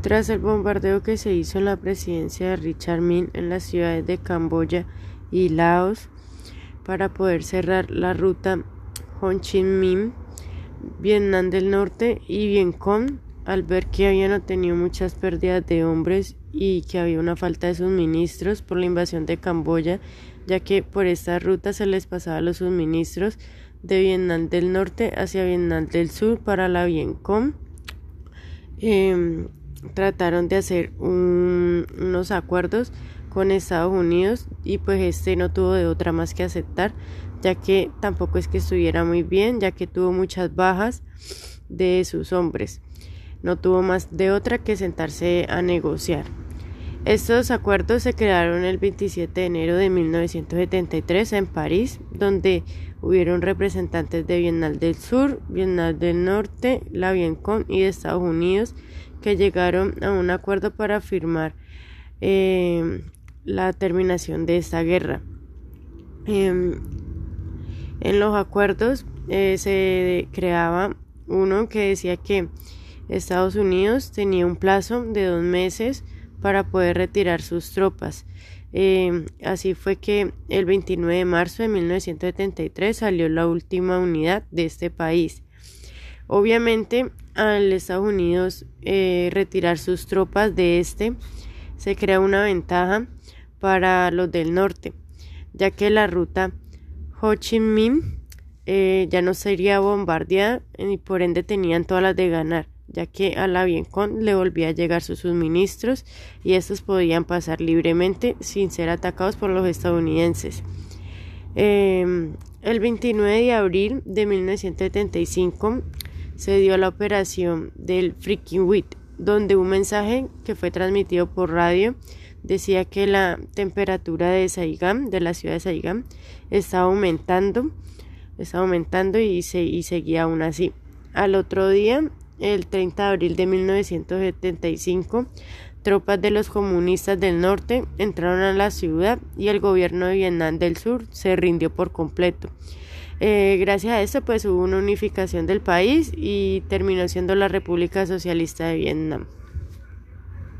Tras el bombardeo que se hizo en la presidencia de Richard Min en las ciudades de Camboya y Laos para poder cerrar la ruta Ho Chi Minh, Vietnam del Norte y Vietcong, al ver que habían tenido muchas pérdidas de hombres y que había una falta de suministros por la invasión de Camboya, ya que por esta ruta se les pasaba los suministros de Vietnam del Norte hacia Vietnam del Sur para la Vietcong. Em, trataron de hacer unos acuerdos con Estados Unidos y pues este no tuvo de otra más que aceptar ya que tampoco es que estuviera muy bien ya que tuvo muchas bajas de sus hombres. No tuvo más de otra que sentarse a negociar. Estos acuerdos se crearon el 27 de enero de 1973 en París donde hubieron representantes de Vietnam del Sur, Vietnam del Norte, la Vietcong y de Estados Unidos que llegaron a un acuerdo para firmar eh, la terminación de esta guerra. Em, en los acuerdos eh, se creaba uno que decía que Estados Unidos tenía un plazo de dos meses para poder retirar sus tropas. Em, así fue que el 29 de marzo de 1973 salió la última unidad de este país. Obviamente, al Estados Unidos eh, retirar sus tropas de este, se crea una ventaja para los del norte, ya que la ruta Ho Chi Minh eh, ya no sería bombardeada y por ende tenían todas las de ganar, ya que a la Vietcong le volvía a llegar sus suministros y estos podían pasar libremente sin ser atacados por los estadounidenses. Em, el 29 de abril de 1975 se dio la operación del Freaking Wheat, donde un mensaje que fue transmitido por radio decía que la temperatura de Saigam, de la ciudad de Saigam, estaba aumentando, estaba aumentando y, se, y seguía aún así. Al otro día, el 30 de abril de 1975, tropas de los comunistas del norte entraron a la ciudad y el gobierno de Vietnam del Sur se rindió por completo. Eh, gracias a esto pues hubo una unificación del país y terminó siendo la República Socialista de Vietnam.